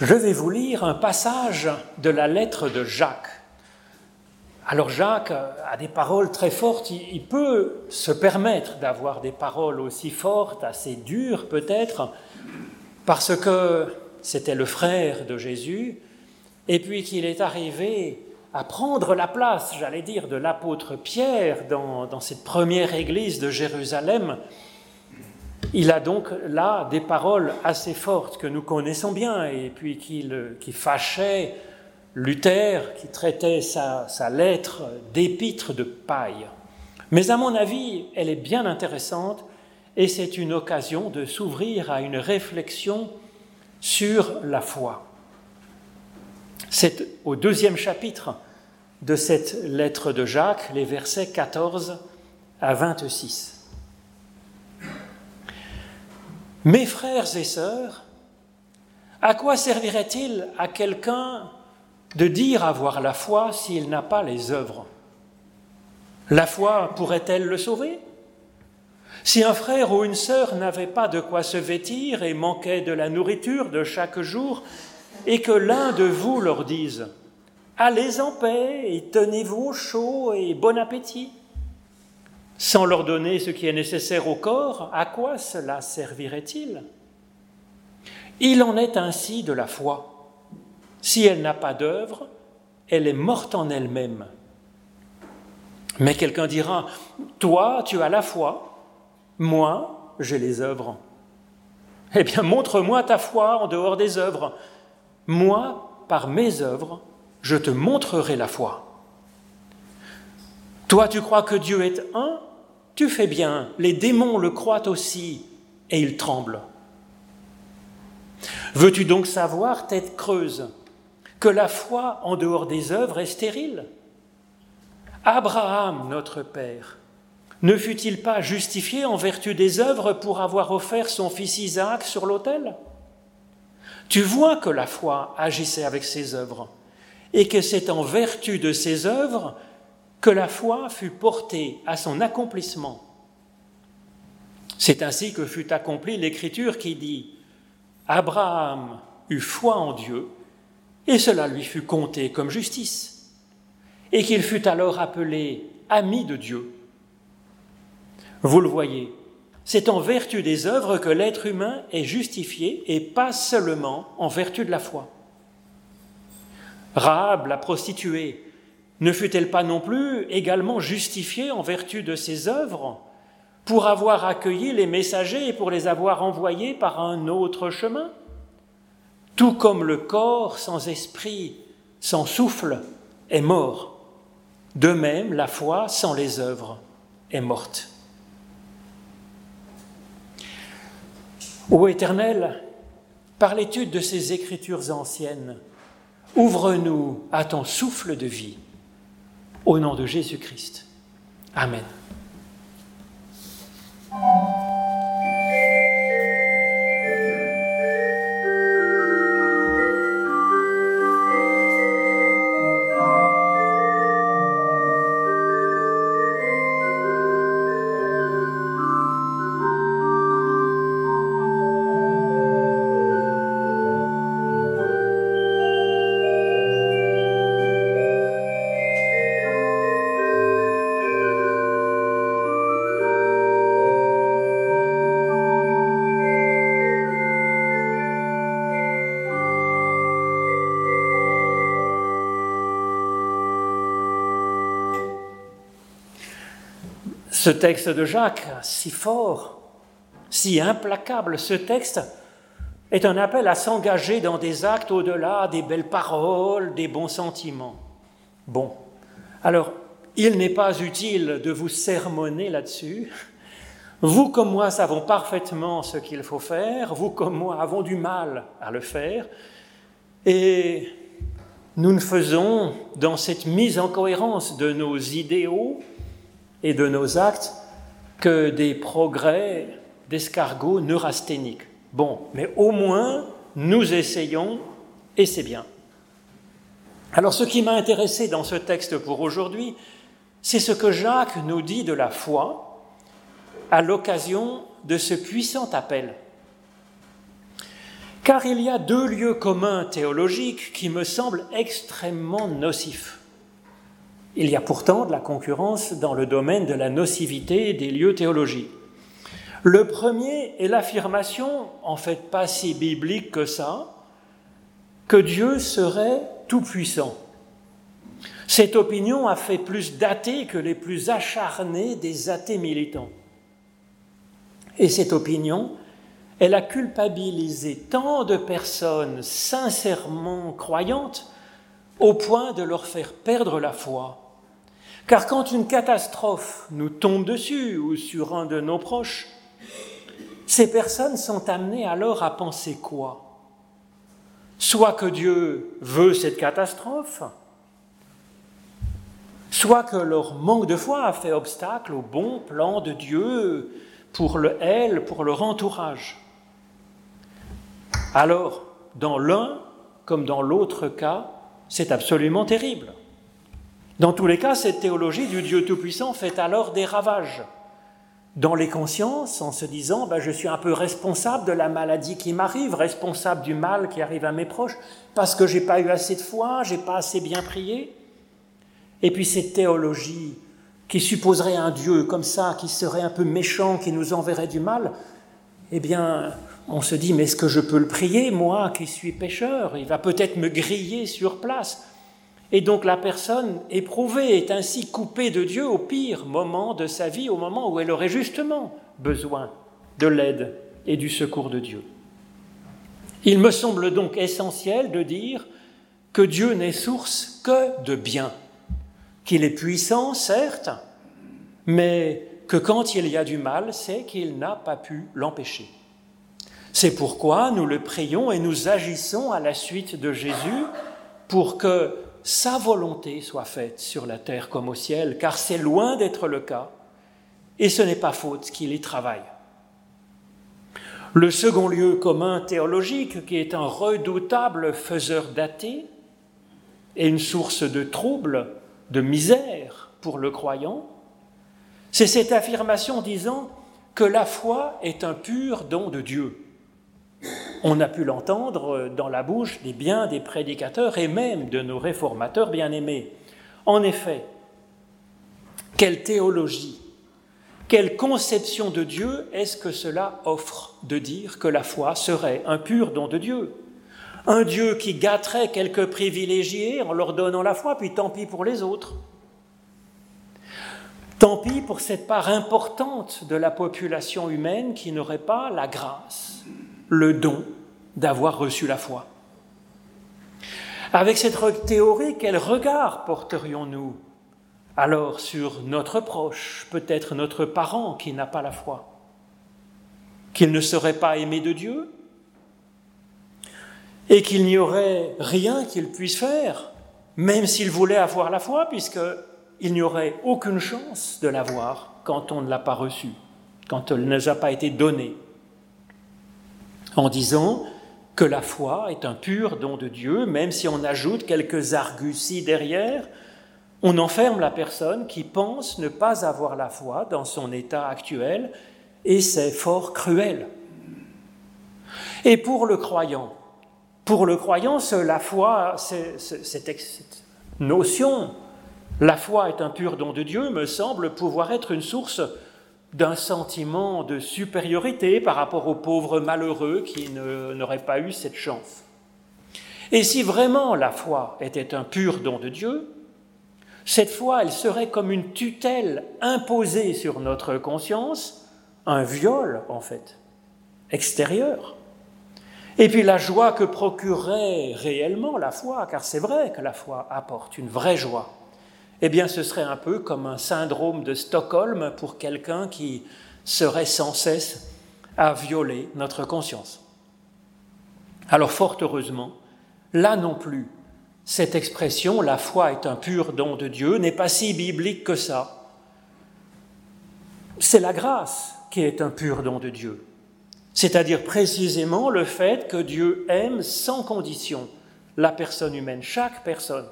Je vais vous lire un passage de la lettre de Jacques. Alors Jacques a des paroles très fortes, il peut se permettre d'avoir des paroles aussi fortes, assez dures peut-être, parce que c'était le frère de Jésus, et puis qu'il est arrivé à prendre la place, j'allais dire, de l'apôtre Pierre dans, cette première église de Jérusalem. Il a donc là des paroles assez fortes que nous connaissons bien, et puis qui, fâchaient Luther, qui traitait sa, sa lettre d'épître de paille. Mais à mon avis, elle est bien intéressante, et c'est une occasion de s'ouvrir à une réflexion sur la foi. C'est au deuxième chapitre de cette lettre de Jacques, les versets 14 à 26. Mes frères et sœurs, à quoi servirait-il à quelqu'un de dire avoir la foi s'il n'a pas les œuvres? La foi pourrait-elle le sauver? Si un frère ou une sœur n'avait pas de quoi se vêtir et manquait de la nourriture de chaque jour, et que l'un de vous leur dise Allez en paix et tenez-vous au chaud et bon appétit, sans leur donner ce qui est nécessaire au corps, à quoi cela servirait-il? Il en est ainsi de la foi. Si elle n'a pas d'œuvre, elle est morte en elle-même. Mais quelqu'un dira, toi, tu as la foi, moi, j'ai les œuvres. Eh bien, montre-moi ta foi en dehors des œuvres. Moi, par mes œuvres, je te montrerai la foi. Toi, tu crois que Dieu est un? Tu fais bien. Les démons le croient aussi, et ils tremblent. Veux-tu donc savoir, tête creuse, que la foi en dehors des œuvres est stérile? Abraham, notre Père, ne fut-il pas justifié en vertu des œuvres pour avoir offert son fils Isaac sur l'autel? Tu vois que la foi agissait avec ses œuvres et que c'est en vertu de ses œuvres que la foi fut portée à son accomplissement. C'est ainsi que fut accomplie l'écriture qui dit Abraham eut foi en Dieu, et cela lui fut compté comme justice, et qu'il fut alors appelé ami de Dieu. Vous le voyez, c'est en vertu des œuvres que l'être humain est justifié et pas seulement en vertu de la foi. Rahab, la prostituée, ne fut-elle pas non plus également justifiée en vertu de ses œuvres pour avoir accueilli les messagers et pour les avoir envoyés par un autre chemin? Tout comme le corps sans esprit, sans souffle, est mort, de même la foi sans les œuvres est morte. Ô Éternel, par l'étude de ces écritures anciennes, ouvre-nous à ton souffle de vie. Au nom de Jésus-Christ. Amen. Ce texte de Jacques, si fort, si implacable, ce texte est un appel à s'engager dans des actes au-delà des belles paroles, des bons sentiments. Bon, alors, il n'est pas utile de vous sermonner là-dessus. Vous comme moi savons parfaitement ce qu'il faut faire, vous comme moi avons du mal à le faire, et nous ne faisons dans cette mise en cohérence de nos idéaux et de nos actes que des progrès d'escargot neurasthéniques. Bon, mais au moins, nous essayons et c'est bien. Alors ce qui m'a intéressé dans ce texte pour aujourd'hui, c'est ce que Jacques nous dit de la foi à l'occasion de ce puissant appel. Car il y a deux lieux communs théologiques qui me semblent extrêmement nocifs. Il y a pourtant de la concurrence dans le domaine de la nocivité des lieux théologiques. Le premier est l'affirmation, en fait pas si biblique que ça, que Dieu serait tout-puissant. Cette opinion a fait plus d'athées que les plus acharnés des athées militants. Et cette opinion, elle a culpabilisé tant de personnes sincèrement croyantes au point de leur faire perdre la foi. Car quand une catastrophe nous tombe dessus ou sur un de nos proches, ces personnes sont amenées alors à penser quoi? Soit que Dieu veut cette catastrophe, soit que leur manque de foi a fait obstacle au bon plan de Dieu pour le elle, pour leur entourage. Alors, dans l'un comme dans l'autre cas, c'est absolument terrible. Dans tous les cas, cette théologie du Dieu Tout-Puissant fait alors des ravages dans les consciences en se disant ben, je suis un peu responsable de la maladie qui m'arrive, responsable du mal qui arrive à mes proches, parce que j'ai pas eu assez de foi, j'ai pas assez bien prié. Et puis cette théologie qui supposerait un Dieu comme ça, qui serait un peu méchant, qui nous enverrait du mal, eh bien, on se dit, mais est-ce que je peux le prier, moi qui suis pécheur? Il va peut-être me griller sur place. Et donc la personne éprouvée est ainsi coupée de Dieu au pire moment de sa vie, au moment où elle aurait justement besoin de l'aide et du secours de Dieu. Il me semble donc essentiel de dire que Dieu n'est source que de bien, qu'il est puissant, certes, mais que quand il y a du mal, c'est qu'il n'a pas pu l'empêcher. C'est pourquoi nous le prions et nous agissons à la suite de Jésus pour que sa volonté soit faite sur la terre comme au ciel, car c'est loin d'être le cas, et ce n'est pas faute qu'il y travaille. Le second lieu commun théologique, qui est un redoutable faiseur d'athées et une source de trouble, de misère pour le croyant, c'est cette affirmation disant que la foi est un pur don de Dieu. On a pu l'entendre dans la bouche des biens des prédicateurs et même de nos réformateurs bien-aimés. En effet, quelle théologie, quelle conception de Dieu est-ce que cela offre de dire que la foi serait un pur don de Dieu? Un Dieu qui gâterait quelques privilégiés en leur donnant la foi, puis tant pis pour les autres. Tant pis pour cette part importante de la population humaine qui n'aurait pas la grâce le don d'avoir reçu la foi. Avec cette théorie, quel regard porterions-nous alors sur notre proche, peut-être notre parent qui n'a pas la foi? Qu'il ne serait pas aimé de Dieu? Et qu'il n'y aurait rien qu'il puisse faire, même s'il voulait avoir la foi, puisqu'il n'y aurait aucune chance de l'avoir quand on ne l'a pas reçu, quand elle ne nous a pas été donnée en disant que la foi est un pur don de Dieu, même si on ajoute quelques arguties derrière, on enferme la personne qui pense ne pas avoir la foi dans son état actuel, et c'est fort cruel. Et pour le croyant, pour le croyant, la foi, cette notion, la foi est un pur don de Dieu, me semble pouvoir être une source d'un sentiment de supériorité par rapport aux pauvres malheureux qui n'auraient pas eu cette chance. Et si vraiment la foi était un pur don de Dieu, cette foi, elle serait comme une tutelle imposée sur notre conscience, un viol en fait, extérieur. Et puis la joie que procurerait réellement la foi, car c'est vrai que la foi apporte une vraie joie, eh bien ce serait un peu comme un syndrome de Stockholm pour quelqu'un qui serait sans cesse à violer notre conscience. Alors fort heureusement, là non plus, cette expression, la foi est un pur don de Dieu, n'est pas si biblique que ça. C'est la grâce qui est un pur don de Dieu, c'est-à-dire précisément le fait que Dieu aime sans condition la personne humaine, chaque personne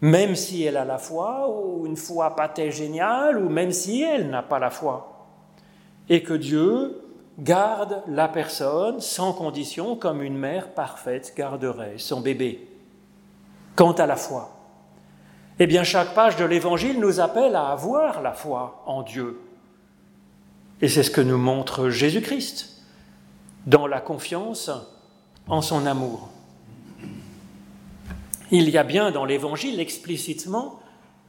même si elle a la foi, ou une foi pas très géniale, ou même si elle n'a pas la foi. Et que Dieu garde la personne sans condition comme une mère parfaite garderait son bébé. Quant à la foi, eh bien chaque page de l'Évangile nous appelle à avoir la foi en Dieu. Et c'est ce que nous montre Jésus-Christ dans la confiance en son amour. Il y a bien dans l'Évangile explicitement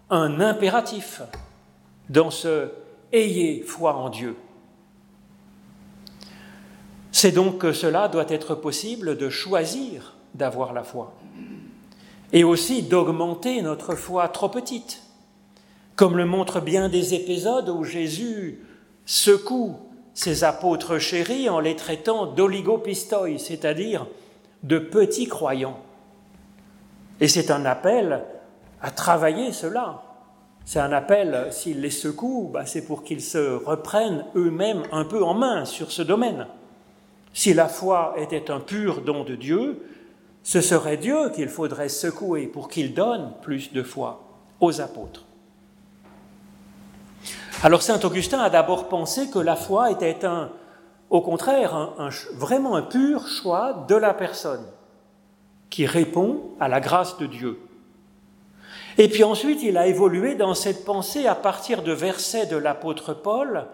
un impératif dans ce Ayez foi en Dieu. C'est donc que cela doit être possible de choisir d'avoir la foi et aussi d'augmenter notre foi trop petite, comme le montrent bien des épisodes où Jésus secoue ses apôtres chéris en les traitant d'oligopistoi, c'est-à-dire de petits croyants. Et c'est un appel à travailler cela. C'est un appel, s'il les secoue, bah, c'est pour qu'ils se reprennent eux-mêmes un peu en main sur ce domaine. Si la foi était un pur don de Dieu, ce serait Dieu qu'il faudrait secouer pour qu'il donne plus de foi aux apôtres. Alors Saint Augustin a d'abord pensé que la foi était un, au contraire, vraiment un pur choix de la personne qui répond à la grâce de Dieu. Et puis ensuite, il a évolué dans cette pensée à partir de versets de l'apôtre Paul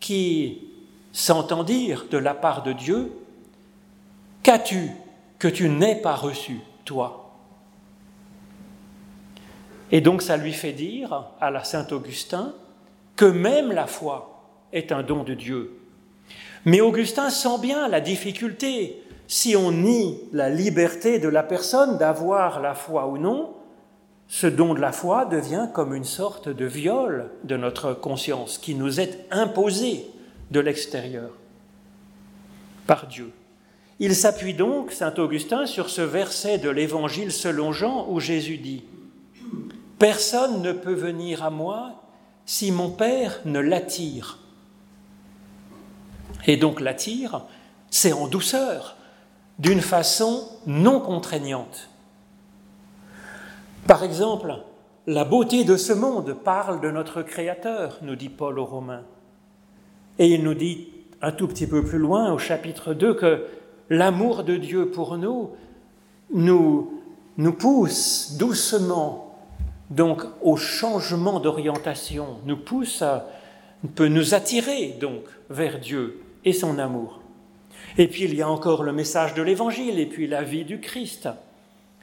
qui s'entend dire de la part de Dieu, Qu'as-tu que tu n'aies pas reçu, toi? Et donc ça lui fait dire à la Saint Augustin que même la foi est un don de Dieu. Mais Augustin sent bien la difficulté si on nie la liberté de la personne d'avoir la foi ou non, ce don de la foi devient comme une sorte de viol de notre conscience qui nous est imposé de l'extérieur par Dieu. Il s'appuie donc, Saint Augustin, sur ce verset de l'Évangile selon Jean où Jésus dit Personne ne peut venir à moi si mon Père ne l'attire. Et donc l'attire, c'est en douceur, d'une façon non contraignante. Par exemple, la beauté de ce monde parle de notre Créateur, nous dit Paul aux Romains. Et il nous dit un tout petit peu plus loin, au chapitre 2, que l'amour de Dieu pour nous nous, nous pousse doucement donc au changement d'orientation, nous pousse peut nous attirer donc vers Dieu et son amour. Et puis il y a encore le message de l'Évangile, et puis la vie du Christ.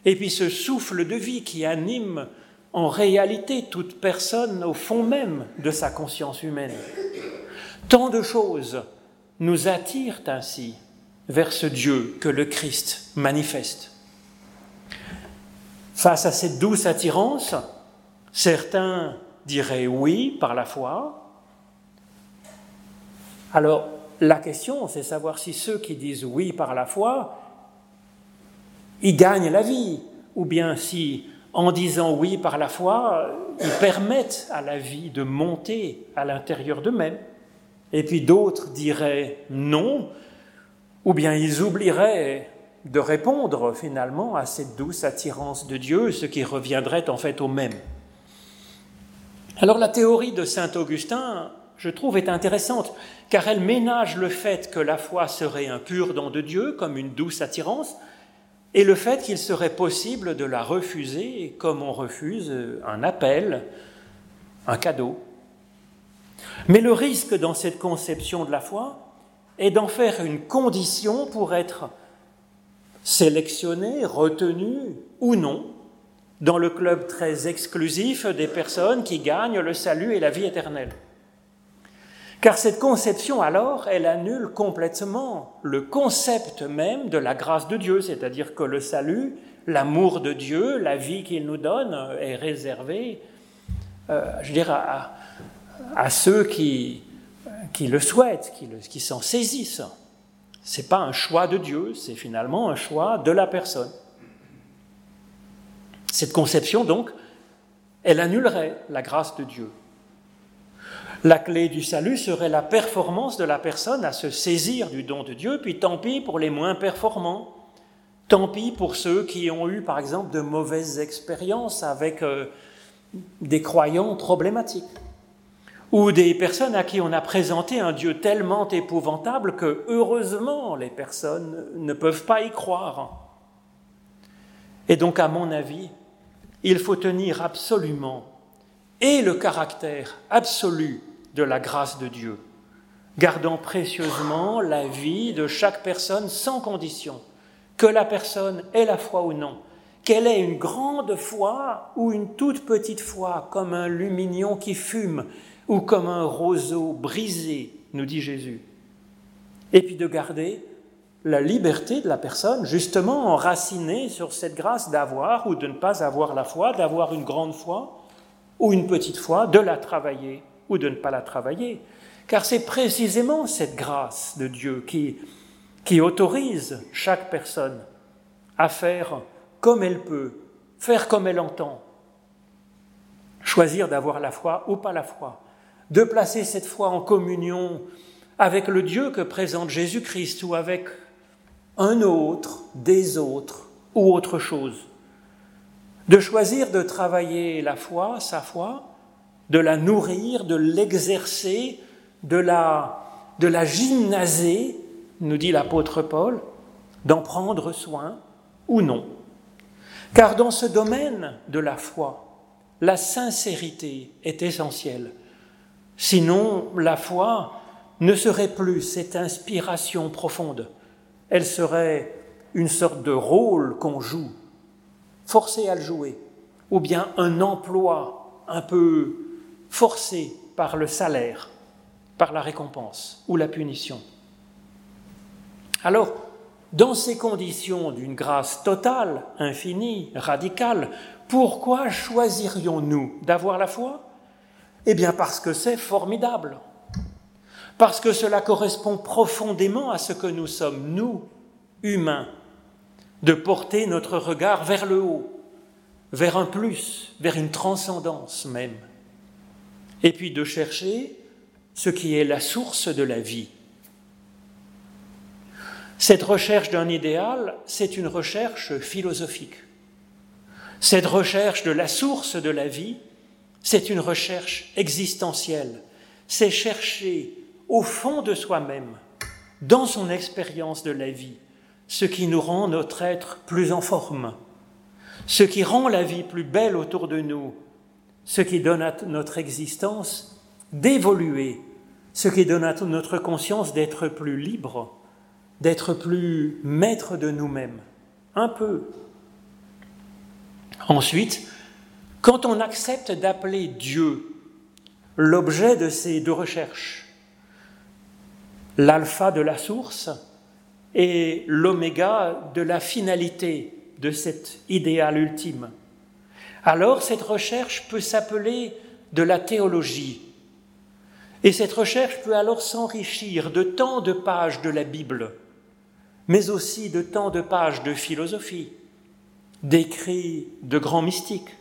Et puis ce souffle de vie qui anime en réalité toute personne au fond même de sa conscience humaine. Tant de choses nous attirent ainsi vers ce Dieu que le Christ manifeste. Face à cette douce attirance, certains diraient oui par la foi. Alors la question, c'est savoir si ceux qui disent oui par la foi ils gagnent la vie, ou bien si, en disant oui par la foi, ils permettent à la vie de monter à l'intérieur d'eux-mêmes. Et puis d'autres diraient non, ou bien ils oublieraient de répondre finalement à cette douce attirance de Dieu, ce qui reviendrait en fait au même. Alors la théorie de Saint Augustin, je trouve, est intéressante, car elle ménage le fait que la foi serait un pur don de Dieu, comme une douce attirance, et le fait qu'il serait possible de la refuser comme on refuse un appel, un cadeau. Mais le risque dans cette conception de la foi est d'en faire une condition pour être sélectionné, retenu ou non dans le club très exclusif des personnes qui gagnent le salut et la vie éternelle. Car cette conception, alors, elle annule complètement le concept même de la grâce de Dieu, c'est-à-dire que le salut, l'amour de Dieu, la vie qu'il nous donne est réservé, euh, je dirais, à, ceux qui, le souhaitent, qui s'en saisissent. Ce n'est pas un choix de Dieu, c'est finalement un choix de la personne. Cette conception, donc, elle annulerait la grâce de Dieu. La clé du salut serait la performance de la personne à se saisir du don de Dieu, puis tant pis pour les moins performants, tant pis pour ceux qui ont eu par exemple de mauvaises expériences avec euh, des croyants problématiques, ou des personnes à qui on a présenté un Dieu tellement épouvantable que heureusement les personnes ne peuvent pas y croire. Et donc, à mon avis, il faut tenir absolument et le caractère absolu de la grâce de Dieu, gardant précieusement la vie de chaque personne sans condition, que la personne ait la foi ou non, qu'elle ait une grande foi ou une toute petite foi, comme un lumignon qui fume ou comme un roseau brisé, nous dit Jésus. Et puis de garder la liberté de la personne, justement enracinée sur cette grâce d'avoir ou de ne pas avoir la foi, d'avoir une grande foi ou une petite foi, de la travailler ou de ne pas la travailler. Car c'est précisément cette grâce de Dieu qui, qui autorise chaque personne à faire comme elle peut, faire comme elle entend, choisir d'avoir la foi ou pas la foi, de placer cette foi en communion avec le Dieu que présente Jésus-Christ ou avec un autre, des autres ou autre chose. De choisir de travailler la foi, sa foi, de la nourrir, de l'exercer, de la, de gymnaser, nous dit l'apôtre Paul, d'en prendre soin ou non. Car dans ce domaine de la foi, la sincérité est essentielle. Sinon, la foi ne serait plus cette inspiration profonde elle serait une sorte de rôle qu'on joue, forcé à le jouer, ou bien un emploi un peu forcé par le salaire, par la récompense ou la punition. Alors, dans ces conditions d'une grâce totale, infinie, radicale, pourquoi choisirions-nous d'avoir la foi? Eh bien parce que c'est formidable. Parce que cela correspond profondément à ce que nous sommes, nous, humains, de porter notre regard vers le haut, vers un plus, vers une transcendance même, et puis de chercher ce qui est la source de la vie. Cette recherche d'un idéal, c'est une recherche philosophique. Cette recherche de la source de la vie, c'est une recherche existentielle. C'est chercher au fond de soi-même, dans son expérience de la vie, ce qui nous rend notre être plus en forme, ce qui rend la vie plus belle autour de nous, ce qui donne à notre existence d'évoluer, ce qui donne à notre conscience d'être plus libre, d'être plus maître de nous-mêmes, un peu. Ensuite, quand on accepte d'appeler Dieu l'objet de ces deux recherches, l'alpha de la source et l'oméga de la finalité de cet idéal ultime. Alors cette recherche peut s'appeler de la théologie. Et cette recherche peut alors s'enrichir de tant de pages de la Bible, mais aussi de tant de pages de philosophie, d'écrits de grands mystiques,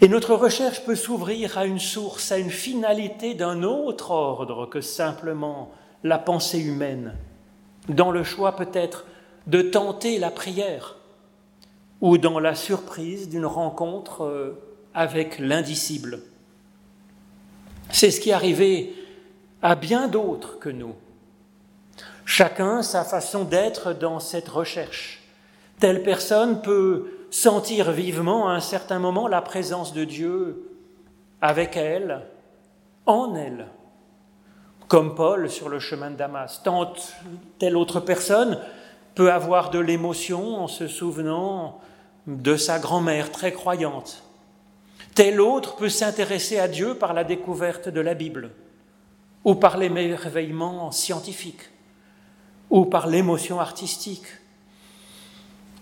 et notre recherche peut s'ouvrir à une source, à une finalité d'un autre ordre que simplement la pensée humaine, dans le choix peut-être de tenter la prière ou dans la surprise d'une rencontre euh, avec l'indicible. C'est ce qui est arrivé à bien d'autres que nous. Chacun sa façon d'être dans cette recherche. Telle personne peut sentir vivement à un certain moment la présence de Dieu avec elle, en elle, comme Paul sur le chemin de Damas. Tant telle autre personne peut avoir de l'émotion en se souvenant de sa grand-mère très croyante. Tel autre peut s'intéresser à Dieu par la découverte de la Bible, ou par l'émerveillement scientifique, ou par l'émotion artistique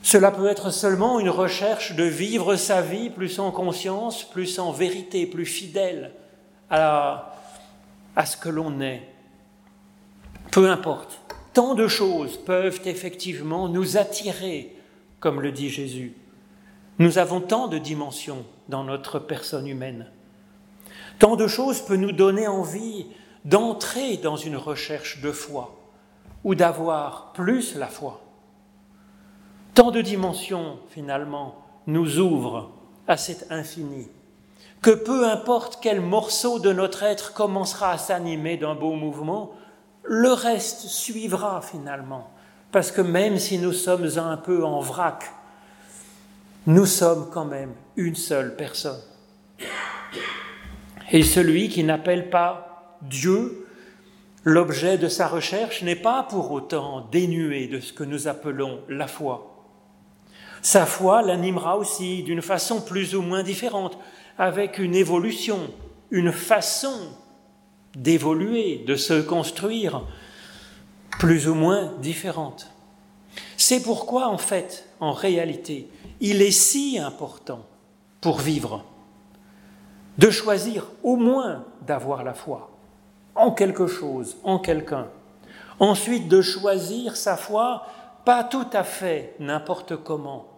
cela peut être seulement une recherche de vivre sa vie plus en conscience, plus en vérité, plus fidèle à, à ce que l'on est. Peu importe, tant de choses peuvent effectivement nous attirer, comme le dit Jésus. Nous avons tant de dimensions dans notre personne humaine. Tant de choses peuvent nous donner envie d'entrer dans une recherche de foi ou d'avoir plus la foi. Tant de dimensions, finalement, nous ouvrent à cet infini. que peu importe quel morceau de notre être commencera à s'animer d'un beau mouvement, le reste suivra finalement. Parce que même si nous sommes un peu en vrac, nous sommes quand même une seule personne. Et celui qui n'appelle pas Dieu l'objet de sa recherche n'est pas pour autant dénué de ce que nous appelons la foi. Sa foi l'animera aussi d'une façon plus ou moins différente, avec une évolution, une façon d'évoluer, de se construire, plus ou moins différente. C'est pourquoi, en fait, en réalité, il est si important pour vivre de choisir au moins d'avoir la foi en quelque chose, en quelqu'un. Ensuite, de choisir sa foi pas tout à fait n'importe comment,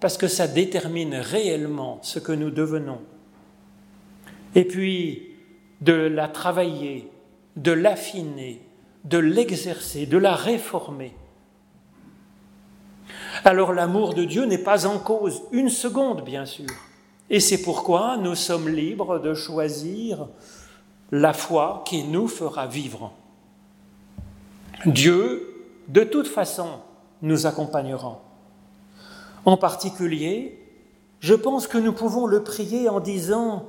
parce que ça détermine réellement ce que nous devenons et puis de la travailler, de l'affiner, de l'exercer, de la réformer. Alors l'amour de Dieu n'est pas en cause une seconde, bien sûr. Et c'est pourquoi nous sommes libres de choisir la foi qui nous fera vivre. Dieu, de toute façon, nous accompagnera. En particulier, je pense que nous pouvons le prier en disant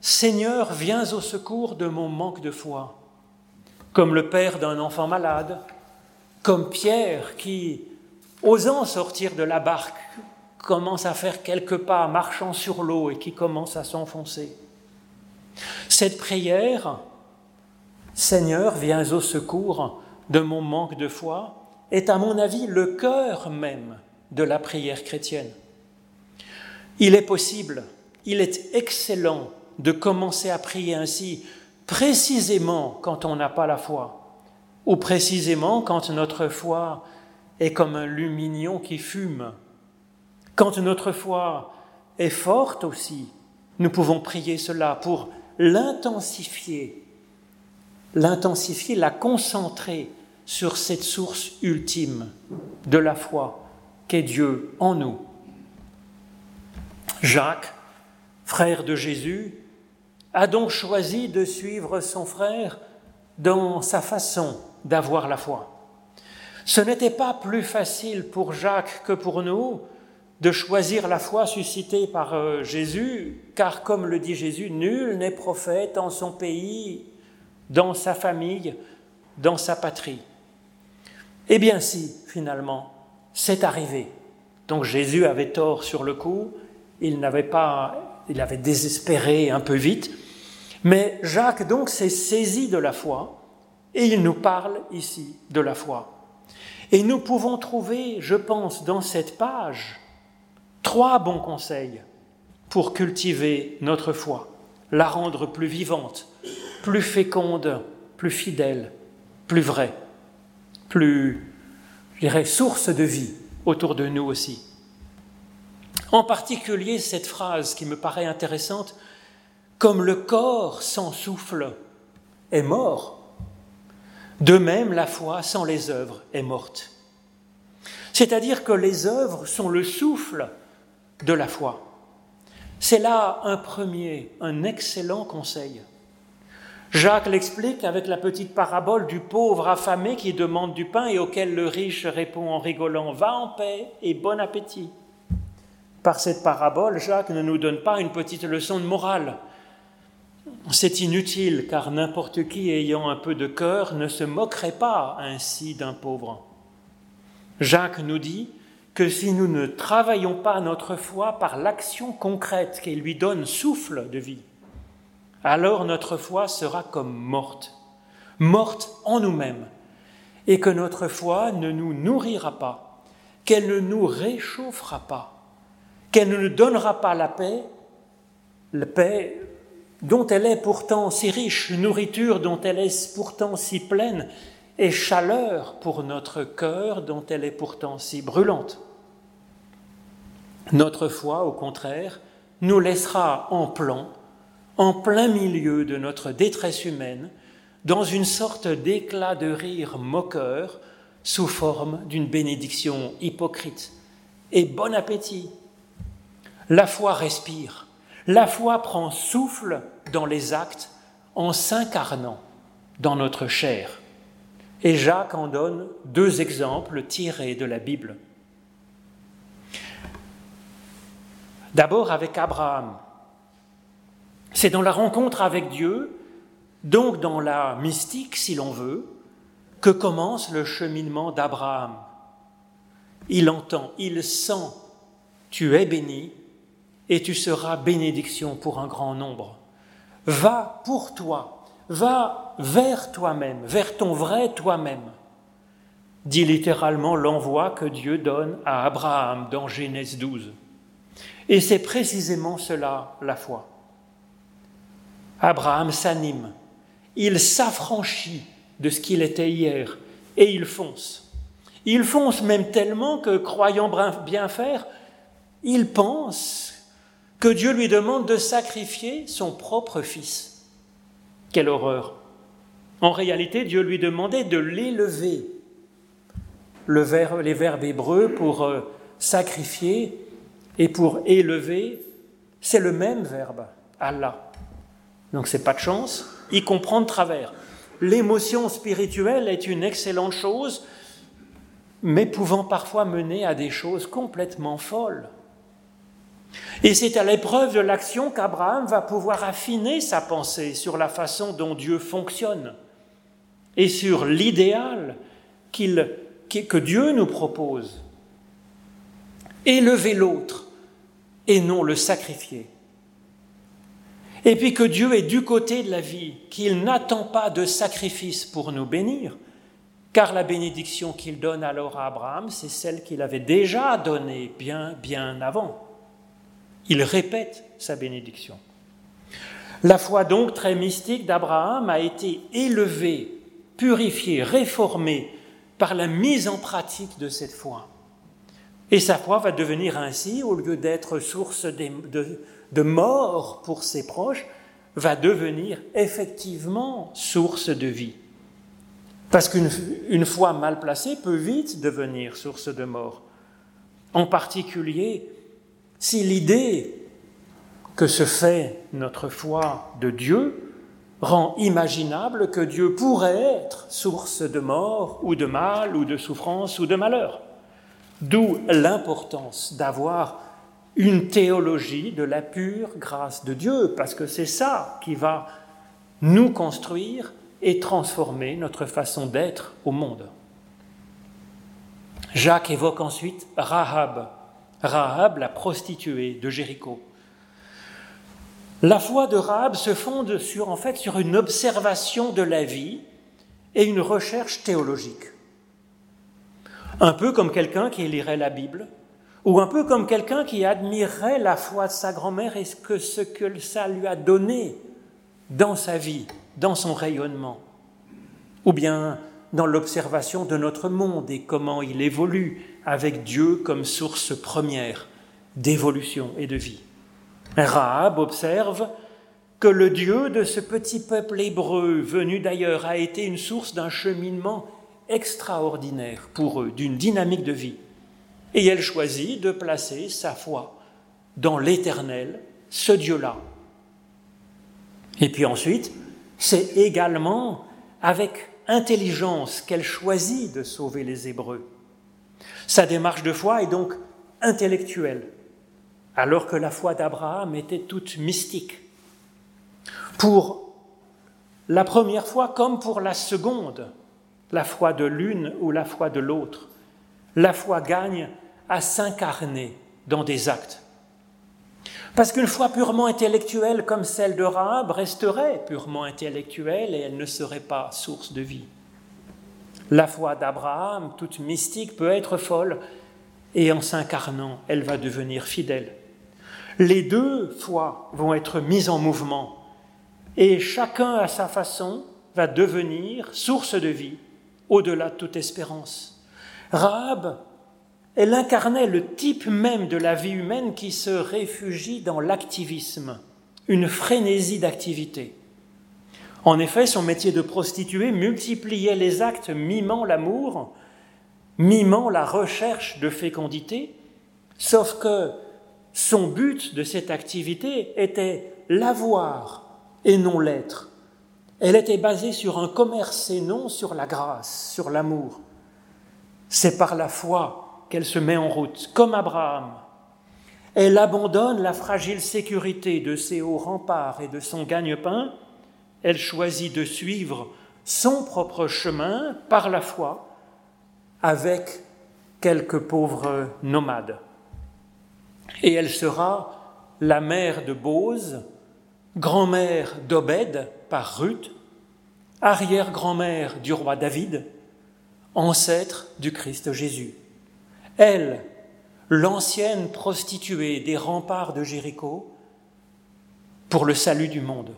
Seigneur, viens au secours de mon manque de foi, comme le père d'un enfant malade, comme Pierre qui, osant sortir de la barque, commence à faire quelques pas marchant sur l'eau et qui commence à s'enfoncer. Cette prière, Seigneur, viens au secours de mon manque de foi, est à mon avis le cœur même de la prière chrétienne. Il est possible, il est excellent de commencer à prier ainsi, précisément quand on n'a pas la foi, ou précisément quand notre foi est comme un lumignon qui fume. Quand notre foi est forte aussi, nous pouvons prier cela pour l'intensifier, l'intensifier, la concentrer sur cette source ultime de la foi qu'est Dieu en nous. Jacques, frère de Jésus, a donc choisi de suivre son frère dans sa façon d'avoir la foi. Ce n'était pas plus facile pour Jacques que pour nous de choisir la foi suscitée par euh, Jésus, car comme le dit Jésus, nul n'est prophète en son pays, dans sa famille, dans sa patrie. Eh bien si, finalement, c'est arrivé. Donc Jésus avait tort sur le coup, il n'avait pas il avait désespéré un peu vite. Mais Jacques, donc, s'est saisi de la foi et il nous parle ici de la foi. Et nous pouvons trouver, je pense, dans cette page, trois bons conseils pour cultiver notre foi, la rendre plus vivante, plus féconde, plus fidèle, plus vraie, plus, je source de vie autour de nous aussi. En particulier cette phrase qui me paraît intéressante, comme le corps sans souffle est mort, de même la foi sans les œuvres est morte. C'est-à-dire que les œuvres sont le souffle de la foi. C'est là un premier, un excellent conseil. Jacques l'explique avec la petite parabole du pauvre affamé qui demande du pain et auquel le riche répond en rigolant ⁇ Va en paix et bon appétit ⁇ par cette parabole, Jacques ne nous donne pas une petite leçon de morale. C'est inutile car n'importe qui ayant un peu de cœur ne se moquerait pas ainsi d'un pauvre. Jacques nous dit que si nous ne travaillons pas notre foi par l'action concrète qui lui donne souffle de vie, alors notre foi sera comme morte, morte en nous-mêmes, et que notre foi ne nous nourrira pas, qu'elle ne nous réchauffera pas, qu'elle ne nous donnera pas la paix, la paix dont elle est pourtant si riche, nourriture dont elle est pourtant si pleine, et chaleur pour notre cœur dont elle est pourtant si brûlante. Notre foi, au contraire, nous laissera en plan, en plein milieu de notre détresse humaine, dans une sorte d'éclat de rire moqueur sous forme d'une bénédiction hypocrite. Et bon appétit la foi respire. La foi prend souffle dans les actes en s'incarnant dans notre chair. Et Jacques en donne deux exemples tirés de la Bible. D'abord avec Abraham. C'est dans la rencontre avec Dieu, donc dans la mystique si l'on veut, que commence le cheminement d'Abraham. Il entend, il sent, tu es béni et tu seras bénédiction pour un grand nombre. Va pour toi, va vers toi-même, vers ton vrai toi-même, dit littéralement l'envoi que Dieu donne à Abraham dans Genèse 12. Et c'est précisément cela la foi. Abraham s'anime, il s'affranchit de ce qu'il était hier et il fonce. Il fonce même tellement que, croyant bien faire, il pense que Dieu lui demande de sacrifier son propre fils. Quelle horreur En réalité, Dieu lui demandait de l'élever. Le les verbes hébreux pour euh, sacrifier et pour élever, c'est le même verbe, Allah. Donc c'est pas de chance, il comprend de travers. L'émotion spirituelle est une excellente chose, mais pouvant parfois mener à des choses complètement folles. Et c'est à l'épreuve de l'action qu'Abraham va pouvoir affiner sa pensée sur la façon dont Dieu fonctionne et sur l'idéal que Dieu nous propose. Élever l'autre et non le sacrifier. Et puis que Dieu est du côté de la vie, qu'il n'attend pas de sacrifice pour nous bénir, car la bénédiction qu'il donne alors à Abraham, c'est celle qu'il avait déjà donnée bien, bien avant. Il répète sa bénédiction. La foi donc très mystique d'Abraham a été élevée, purifiée, réformée par la mise en pratique de cette foi. Et sa foi va devenir ainsi, au lieu d'être source de, mort pour ses proches, va devenir effectivement source de vie. Parce qu'une foi mal placée peut vite devenir source de mort. En particulier si l'idée que se fait notre foi de Dieu rend imaginable que Dieu pourrait être source de mort ou de mal ou de souffrance ou de malheur. D'où l'importance d'avoir une théologie de la pure grâce de Dieu, parce que c'est ça qui va nous construire et transformer notre façon d'être au monde. Jacques évoque ensuite Rahab, Rahab, la prostituée de Jéricho. La foi de Rahab se fonde sur, en fait, sur une observation de la vie et une recherche théologique. Un peu comme quelqu'un qui lirait la Bible, ou un peu comme quelqu'un qui admirerait la foi de sa grand-mère et ce que, ce que ça lui a donné dans sa vie, dans son rayonnement, ou bien dans l'observation de notre monde et comment il évolue avec Dieu comme source première d'évolution et de vie. Rahab observe que le Dieu de ce petit peuple hébreu venu d'ailleurs a été une source d'un cheminement extraordinaire pour eux, d'une dynamique de vie. Et elle choisit de placer sa foi dans l'Éternel, ce Dieu-là. Et puis ensuite, c'est également avec intelligence qu'elle choisit de sauver les Hébreux. Sa démarche de foi est donc intellectuelle, alors que la foi d'Abraham était toute mystique. Pour la première fois comme pour la seconde, la foi de l'une ou la foi de l'autre, la foi gagne à s'incarner dans des actes. Parce qu'une foi purement intellectuelle comme celle de Rahab resterait purement intellectuelle et elle ne serait pas source de vie. La foi d'Abraham, toute mystique, peut être folle, et en s'incarnant, elle va devenir fidèle. Les deux foi vont être mises en mouvement, et chacun à sa façon va devenir source de vie au-delà de toute espérance. Rahab, elle incarnait le type même de la vie humaine qui se réfugie dans l'activisme, une frénésie d'activité. En effet, son métier de prostituée multipliait les actes mimant l'amour, mimant la recherche de fécondité, sauf que Son but de cette activité était l'avoir et non l'être. Elle était basée sur un commerce et non sur la grâce, sur l'amour. C'est par la foi qu'elle se met en route, comme Abraham. Elle abandonne la fragile sécurité de ses hauts remparts et de son gagne-pain. Elle choisit de suivre son propre chemin par la foi avec quelques pauvres nomades. Et elle sera la mère de Bose, grand-mère d'Obed par Ruth, arrière-grand-mère du roi David, ancêtre du Christ Jésus. Elle, l'ancienne prostituée des remparts de Jéricho, pour le salut du monde,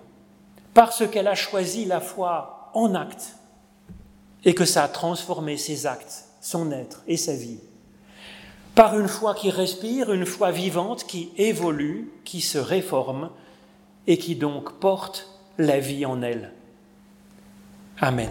parce qu'elle a choisi la foi en acte et que ça a transformé ses actes, son être et sa vie. Par une foi qui respire, une foi vivante qui évolue, qui se réforme et qui donc porte la vie en elle. Amen.